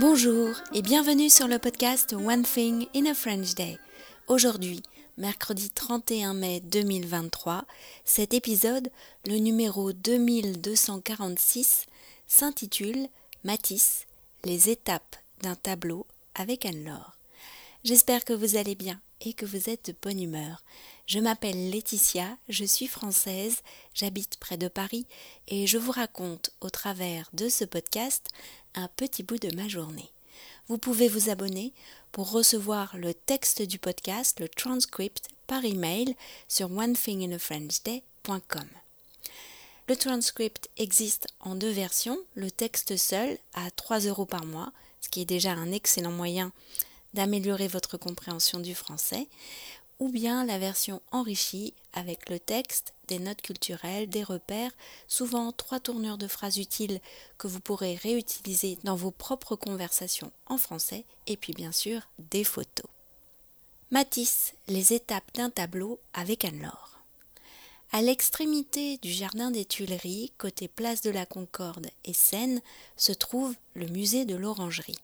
Bonjour et bienvenue sur le podcast One Thing in a French Day. Aujourd'hui, mercredi 31 mai 2023, cet épisode, le numéro 2246, s'intitule Matisse, les étapes d'un tableau avec Anne-Laure. J'espère que vous allez bien et que vous êtes de bonne humeur. Je m'appelle Laetitia, je suis française, j'habite près de Paris et je vous raconte au travers de ce podcast un petit bout de ma journée. Vous pouvez vous abonner pour recevoir le texte du podcast, le transcript, par email sur onethinginafrenchday.com. Le transcript existe en deux versions, le texte seul à 3 euros par mois, ce qui est déjà un excellent moyen d'améliorer votre compréhension du français, ou bien la version enrichie avec le texte, des notes culturelles, des repères, souvent trois tournures de phrases utiles que vous pourrez réutiliser dans vos propres conversations en français, et puis bien sûr des photos. Matisse, les étapes d'un tableau avec Anne-Laure. À l'extrémité du jardin des Tuileries, côté place de la Concorde et Seine, se trouve le musée de l'Orangerie,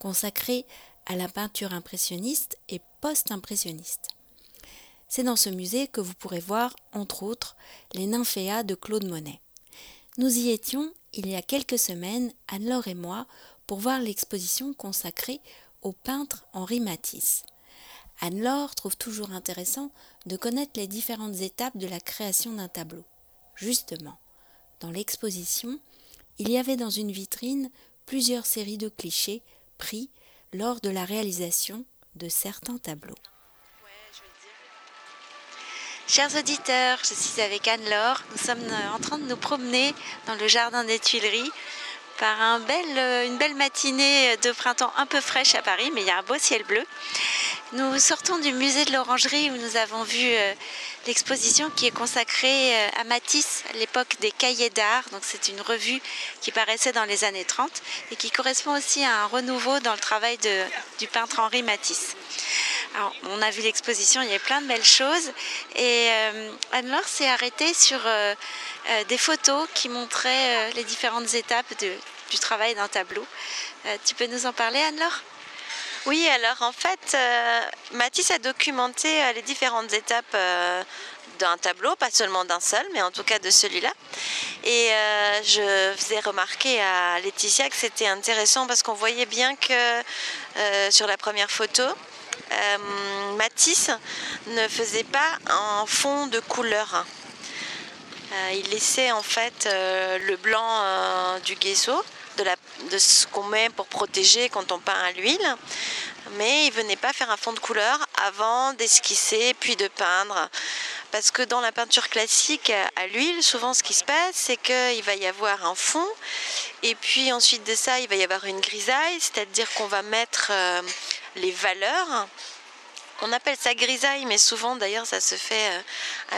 consacré à la peinture impressionniste et post-impressionniste. C'est dans ce musée que vous pourrez voir, entre autres, les nymphéas de Claude Monet. Nous y étions, il y a quelques semaines, Anne-Laure et moi, pour voir l'exposition consacrée au peintre Henri Matisse. Anne-Laure trouve toujours intéressant de connaître les différentes étapes de la création d'un tableau. Justement, dans l'exposition, il y avait dans une vitrine plusieurs séries de clichés pris lors de la réalisation de certains tableaux. Chers auditeurs, je suis avec Anne-Laure. Nous sommes euh, en train de nous promener dans le jardin des Tuileries par euh, une belle matinée de printemps un peu fraîche à Paris, mais il y a un beau ciel bleu. Nous sortons du musée de l'Orangerie où nous avons vu euh, l'exposition qui est consacrée euh, à Matisse, à l'époque des cahiers d'art. C'est une revue qui paraissait dans les années 30 et qui correspond aussi à un renouveau dans le travail du peintre Henri Matisse. On a vu l'exposition, il y a plein de belles choses. Et Anne-Laure s'est arrêtée sur des photos qui montraient les différentes étapes du travail d'un tableau. Euh, tu peux nous en parler, Anne-Laure? Oui, alors en fait, euh, Matisse a documenté euh, les différentes étapes d'un tableau, pas seulement d'un seul, mais en tout cas de celui-là. Et je faisais remarquer à Laetitia que c'était intéressant parce qu'on voyait bien que sur la première photo, Matisse ne faisait pas un fond de couleur. il laissait en fait le blanc du gesso de, ce qu'on met pour protéger quand on peint à l'huile. Mais il venait pas faire un fond de couleur avant d'esquisser puis de peindre. Parce que dans la peinture classique à l'huile, souvent ce qui se passe, c'est qu'il va y avoir un fond, et puis ensuite de ça, il va y avoir une grisaille, c'est-à-dire qu'on va mettre euh, les valeurs. On appelle ça grisaille, mais souvent d'ailleurs ça se fait euh,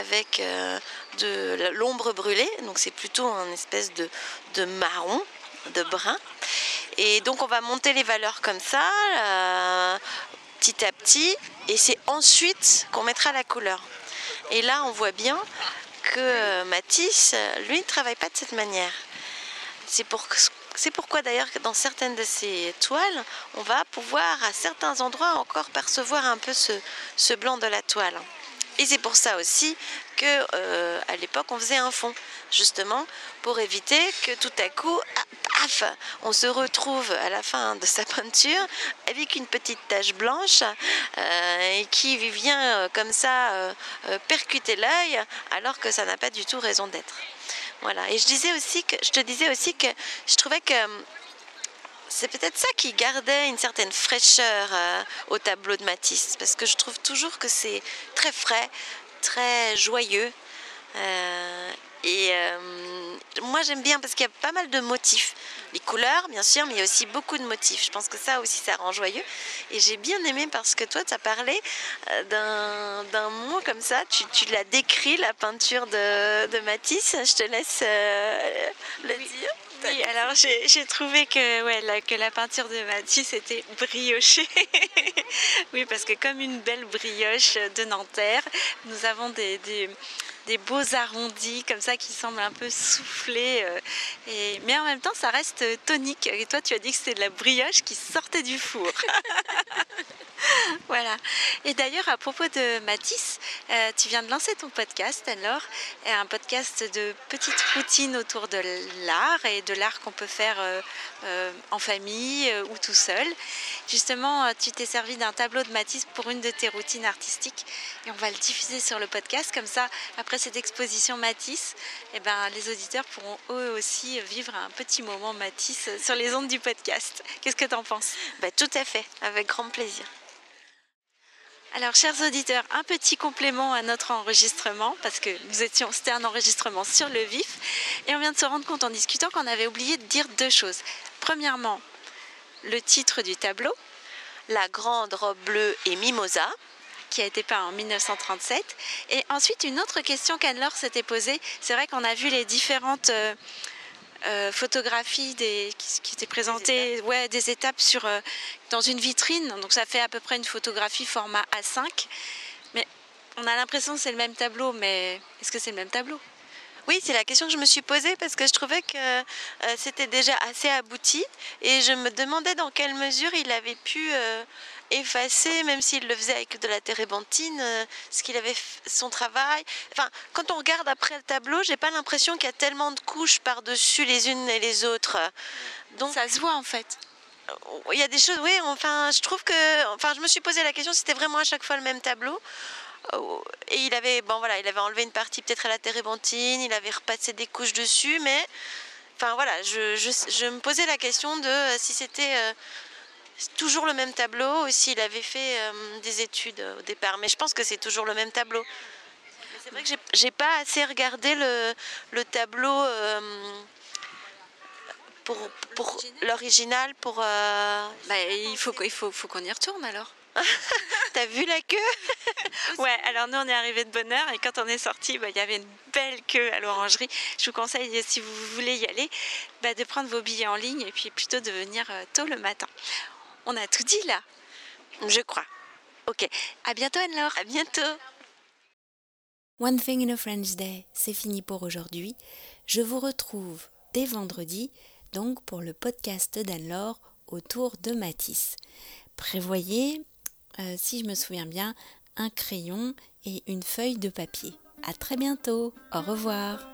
avec euh, de l'ombre brûlée, donc c'est plutôt une espèce de marron de brun. Et donc on va monter les valeurs comme ça, euh, petit à petit, et c'est ensuite qu'on mettra la couleur. Et là on voit bien que Matisse, lui, ne travaille pas de cette manière. C'est pour, pourquoi d'ailleurs que dans certaines de ces toiles, on va pouvoir à certains endroits encore percevoir un peu ce, ce blanc de la toile. Et c'est pour ça aussi que euh, à l'époque on faisait un fond, justement pour éviter que tout à coup, ah, paf, on se retrouve à la fin de sa peinture avec une petite tache blanche euh, qui vient euh, comme ça percuter l'œil, alors que ça n'a pas du tout raison d'être. Voilà. Et je te disais aussi que je trouvais que c'est peut-être ça qui gardait une certaine fraîcheur euh, au tableau de Matisse, parce que je trouve toujours que c'est très frais, très joyeux. Euh, et euh, moi j'aime bien parce qu'il y a pas mal de motifs. Les couleurs, bien sûr, mais il y a aussi beaucoup de motifs. Je pense que ça aussi, ça rend joyeux. Et j'ai bien aimé parce que toi, tu as parlé d'un mot comme ça. Tu, l'as décrit, la peinture de, Matisse. Je te laisse le dire. Oui, alors j'ai trouvé que, ouais, la, que la peinture de Matisse était briochée. oui, parce que comme une belle brioche de Nanterre, nous avons des, des beaux arrondis comme ça qui semblent un peu soufflés. Euh, et, mais en même temps, ça reste tonique. Et toi, tu as dit que c'était de la brioche qui sortait du four. voilà. Et d'ailleurs, à propos de Matisse, euh, tu viens de lancer ton podcast, alors, un podcast de petites routines autour de l'art et de l'art qu'on peut faire euh, euh, en famille ou tout seul. Justement, tu t'es servi d'un tableau de Matisse pour une de tes routines artistiques et on va le diffuser sur le podcast. Comme ça, après cette exposition Matisse, eh ben, les auditeurs pourront eux aussi vivre un petit moment Matisse sur les ondes du podcast. Qu'est-ce que tu en penses? Bah, Tout à fait, avec grand plaisir. Alors, chers auditeurs, un petit complément à notre enregistrement, parce que nous étions, c'était un enregistrement sur le vif, et on vient de se rendre compte en discutant qu'on avait oublié de dire deux choses. Premièrement, le titre du tableau, La grande robe bleue et Mimosa, qui a été peint en 1937. Et ensuite, une autre question qu'Anne-Laure s'était posée, c'est vrai qu'on a vu les différentes... Euh, euh, photographie des, qui, étaient présentées, des ouais, des étapes sur, euh, dans une vitrine. Donc ça fait à peu près une photographie format A5. Mais on a l'impression que c'est le même tableau, mais est-ce que c'est le même tableau? Oui, c'est la question que je me suis posée parce que je trouvais que euh, c'était déjà assez abouti et je me demandais dans quelle mesure il avait pu effacer, même s'il le faisait avec de la térébenthine, euh, ce qu'il avait son travail. Enfin, quand on regarde après le tableau, j'ai pas l'impression qu'il y a tellement de couches par-dessus les unes et les autres. Donc ça se voit en fait. Euh, il y a des choses, oui. Enfin, je trouve que, enfin, je me suis posé la question c'était vraiment à chaque fois le même tableau. Euh, et il avait, bon voilà, il avait enlevé une partie peut-être à la térébenthine, il avait repassé des couches dessus, mais enfin voilà, je, je, me posais la question de si c'était toujours le même tableau, aussi il avait fait euh, des études au départ, mais je pense que c'est toujours le même tableau. C'est vrai que j'ai pas assez regardé le, le tableau euh, pour, pour l'original pour. Euh, bah, il faut, il faut, faut qu'on y retourne alors. T'as vu la queue? Ouais, alors nous on est arrivé de bonne heure et quand on est sorti, bah, il y avait une belle queue à l'orangerie. Je vous conseille, si vous voulez y aller, bah, de prendre vos billets en ligne et puis plutôt de venir tôt le matin. On a tout dit là. Je crois. Ok. À bientôt Anne-Laure. À bientôt. One Thing in a French Day, c'est fini pour aujourd'hui. Je vous retrouve dès vendredi, donc pour le podcast d'Anne-Laure autour de Matisse. Prévoyez, euh, si je me souviens bien, un crayon et une feuille de papier. À très bientôt. Au revoir.